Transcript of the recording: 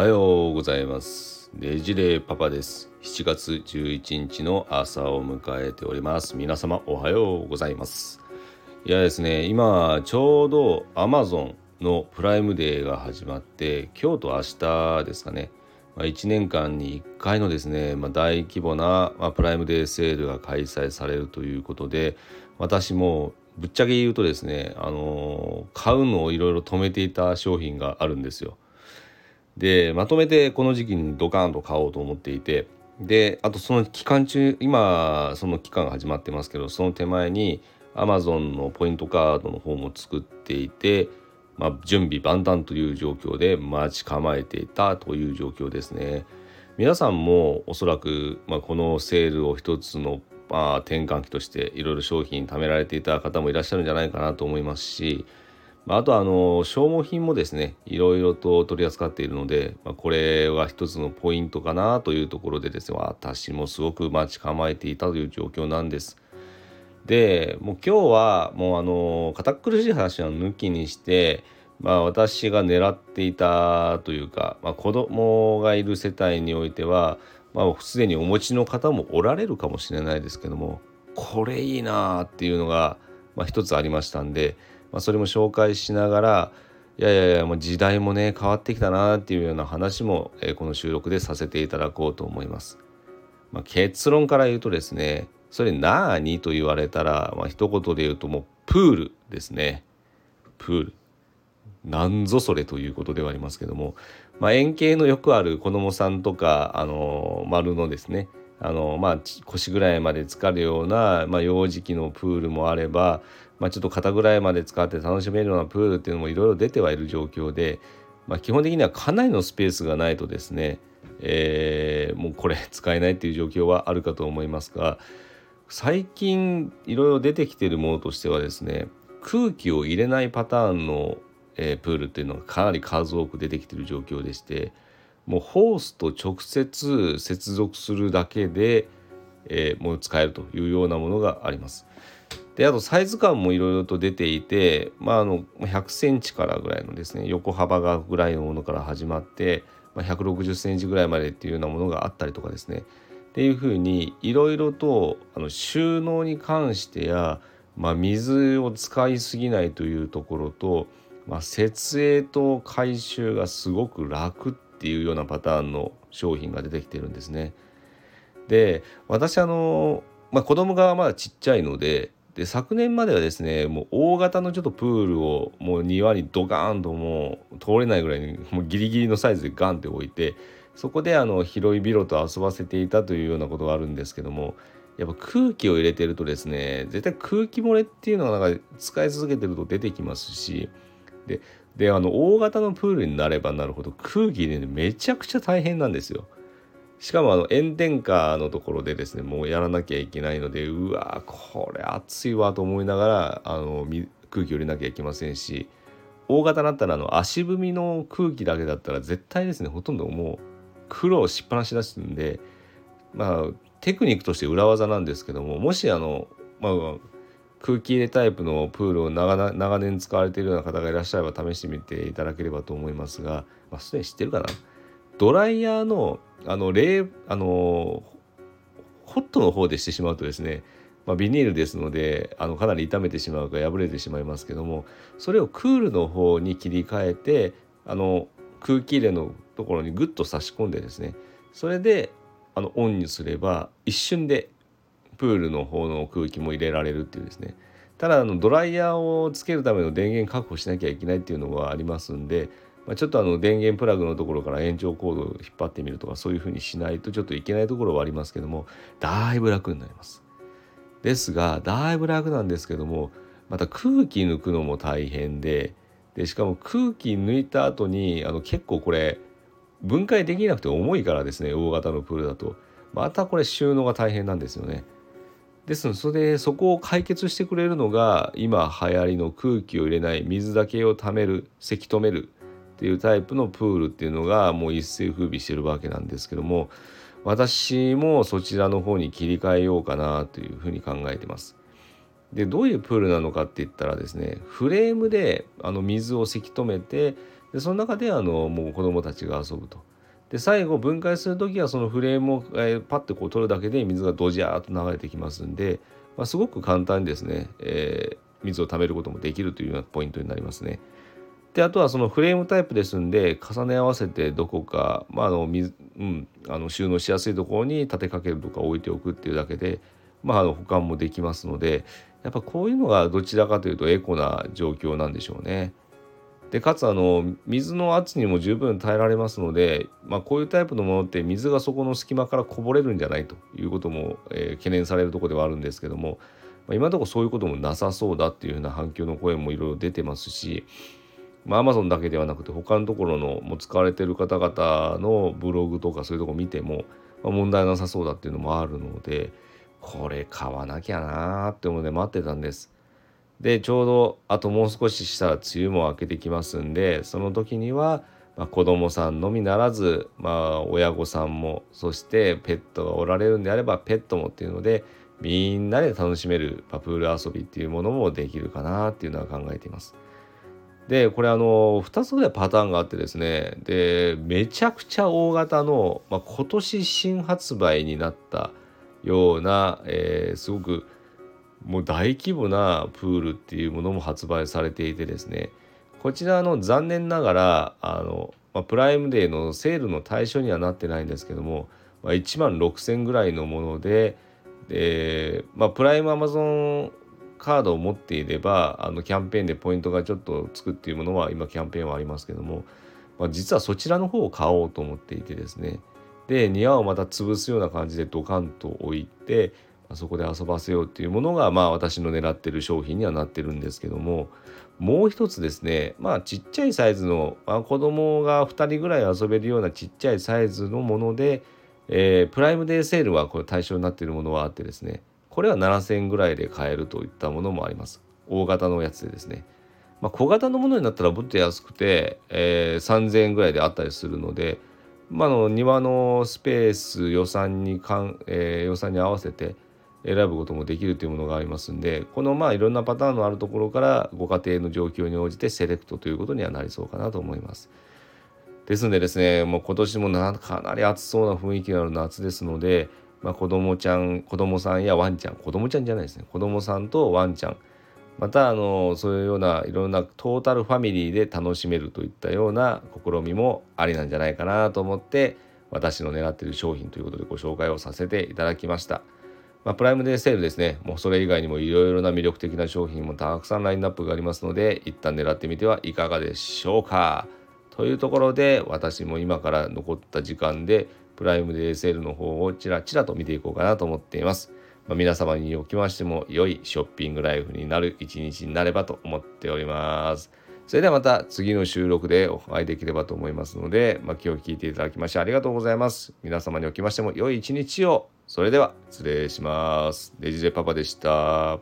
はようございます。ねじれパパです。7月11日の朝を迎えております。皆様おはようございます。いやですね今ちょうど Amazon のプライムデーが始まって今日と明日ですかね。ま1年間に1回のですね、まあ、大規模な、まあ、プライムデーセールが開催されるということで私もぶっちゃけ言うとですね、あのー、買うのをいろいろ止めていた商品があるんですよ。でまとめてこの時期にドカーンと買おうと思っていてであとその期間中今その期間が始まってますけどその手前に Amazon のポイントカードの方も作っていて、まあ、準備万端という状況で待ち構えていたという状況ですね。皆さんもおそらく、まあ、このセールを一つの、まあ、転換期としていろいろ商品貯められていた方もいらっしゃるんじゃないかなと思いますしまあとはあの消耗品もですねいろいろと取り扱っているので、まあ、これは一つのポイントかなというところでですね私もすごく待ち構えていたという状況なんです。でもう今日はもうあの堅苦しい話は抜きにしてまあ私が狙っていたというか、まあ、子供がいる世帯においてはまあすでにお持ちの方もおられるかもしれないですけどもこれいいなっていうのが、まあ、一つありましたんでまあ、それも紹介しながらいやいやいやもう時代もね変わってきたなっていうような話も、え、この収録でさせていただこうと思います。まあ、結論から言うとですねそれ何と言われたら、まあ、一言で言うともうプールですね。プール。なんぞそれということではありますけども、まあ、円形のよくある子供さんとかあの丸のですねあのまあ腰ぐらいまで浸かるような、まあ、幼児期のプールもあれば、まあ、ちょっと肩ぐらいまで使って楽しめるようなプールっていうのもいろいろ出てはいる状況で、まあ、基本的にはかなりのスペースがないとですね、えー、もうこれ使えないっていう状況はあるかと思いますが最近いろいろ出てきているものとしてはですね空気を入れないパターンの、えー、プールっていうのがかなり数多く出てきている状況でしてもうホースと直接接続するだけで、えー、もう使えるというようなものがあります。であとサイズ感もいろいろと出ていて、まあ、あの100センチからぐらいのですね横幅がぐらいのものから始まって、まあ、160センチぐらいまでっていうようなものがあったりとかですねっていうふうにいろいろとあの収納に関してや、まあ、水を使いすぎないというところと、まあ、設営と回収がすごく楽っていうようなパターンの商品が出てきてるんですね。で私あの、まあ、子供がまだちっちゃいのでで昨年まではですねもう大型のちょっとプールをもう庭にドカーンともう通れないぐらいにもうギリギリのサイズでガンって置いてそこであの広いビロと遊ばせていたというようなことがあるんですけどもやっぱ空気を入れてるとですね絶対空気漏れっていうのがなんか使い続けてると出てきますしでであの大型のプールになればなるほど空気入れるのめちゃくちゃ大変なんですよ。しかもあの炎天下のところでですねもうやらなきゃいけないのでうわこれ暑いわと思いながらあの空気を入れなきゃいけませんし大型だったらあの足踏みの空気だけだったら絶対ですねほとんどもう苦労しっぱなしだすんでまあテクニックとして裏技なんですけどももしあの、まあ、空気入れタイプのプールを長長年使われているような方がいらっしゃれば試してみていただければと思いますが、まあ、すでに知ってるかなドライヤーのあの冷あのホットの方でしてしまうとですね、まあ、ビニールですのであのかなり傷めてしまうか破れてしまいますけどもそれをクールの方に切り替えてあの空気入れのところにグッと差し込んでですねそれであのオンにすれば一瞬でプールの方の空気も入れられるっていうですね。ただあのドライヤーをつけるための電源確保しなきゃいけないっていうのがありますんでまあ、ちょっとあの電源プラグのところから延長コードを引っ張ってみるとかそういうふうにしないとちょっといけないところはありますけどもだいぶ楽になります。ですがだいぶ楽なんですけどもまた空気抜くのも大変ででしかも空気抜いた後にあの結構これ分解できなくて重いからですね大型のプールだとまたこれ収納が大変なんですよね。ですのでそこを解決してくれるのが今流行りの空気を入れない水だけをためるせき止めるっていうタイプのプールっていうのがもう一世風靡してるわけなんですけども私もそちらの方に切り替えようかなというふうに考えてます。でどういうプールなのかって言ったらですねフレームであの水をせき止めてでその中であのもう子どもたちが遊ぶと。で最後分解する時はそのフレームを、えー、パッてこう取るだけで水がドジャーっと流れてきますんで、まあ、すごく簡単にですね、えー、水を貯めることもできるというようなポイントになりますね。であとはそのフレームタイプですんで重ね合わせてどこか、まああの水うん、あの収納しやすいところに立てかけるとか置いておくっていうだけで、まあ、あの保管もできますのでやっぱこういうのがどちらかというとエコな状況なんでしょうね。でかつあの水の圧にも十分耐えられますので、まあ、こういうタイプのものって水がそこの隙間からこぼれるんじゃないということも、えー、懸念されるとこではあるんですけども、まあ、今のところそういうこともなさそうだっていうふうな反響の声もいろいろ出てますしまあ、Amazon だけではなくて他のところのもう使われてる方々のブログとかそういうとこ見ても、まあ、問題なさそうだっていうのもあるのでこれ買わなきゃなーって思うで待ってたんです。でちょうどあともう少ししたら梅雨も明けてきますんでその時には、まあ、子供さんのみならず、まあ、親御さんもそしてペットがおられるんであればペットもっていうのでみんなで楽しめるプール遊びっていうものもできるかなっていうのは考えています。でこれあの2つぐらいパターンがあってですね。でめちゃくちゃ大型の、まあ、今年新発売になったような、えー、すごくもう大規模なプールっていうものも発売されていてですね。こちらの残念ながらあの、まあ、プライムデーのセールの対象にはなってないんですけども、まあ、1万6,000ぐらいのものでで、まあ、プライムアマゾンカードを持っていればあのキャンペーンでポイントがちょっとつくっていうものは今キャンペーンはありますけども、まあ、実はそちらの方を買おうと思っていてですね。で庭をまた潰すような感じでドカンと置いて、ま、そこで遊ばせようっていうものがまあ私の狙ってる商品にはなってるんですけどももう一つですねまあちっちゃいサイズの、まあ、子供が2人ぐらい遊べるようなちっちゃいサイズのもので、えー、プライムデーセールはこれ対象になってるものはあってですねこれは7000円ぐらいで買えるといったものもあります。大型のやつでですね。まあ、小型のものになったらもっと安くて、えー、3000円ぐらいであったりするので、まあ、の庭のスペース予算にかん、えー、予算に合わせて選ぶこともできるというものがありますんでこのまあいろんなパターンのあるところからご家庭の状況に応じてセレクトということにはなりそうかなと思います。ですのでですねもう今年もなかなり暑そうな雰囲気のある夏ですのでまあ、子供ちゃん子供さんやワンちゃん子供ちゃんじゃないですね子供さんとワンちゃんまたあのそういうようないろんなトータルファミリーで楽しめるといったような試みもありなんじゃないかなと思って私の狙っている商品ということでご紹介をさせていただきました。まあ、プライムデーセールですね、もうそれ以外にもいろいろな魅力的な商品もたくさんラインナップがありますので、一旦狙ってみてはいかがでしょうか。というところで、私も今から残った時間で、プライムデーセールの方をちらちらと見ていこうかなと思っています。まあ、皆様におきましても良いショッピングライフになる一日になればと思っております。それではまた次の収録でお会いできればと思いますので、まあ、今日聞いていただきましてありがとうございます。皆様におきましても良い一日を。それでは失礼します。デジレパパでした。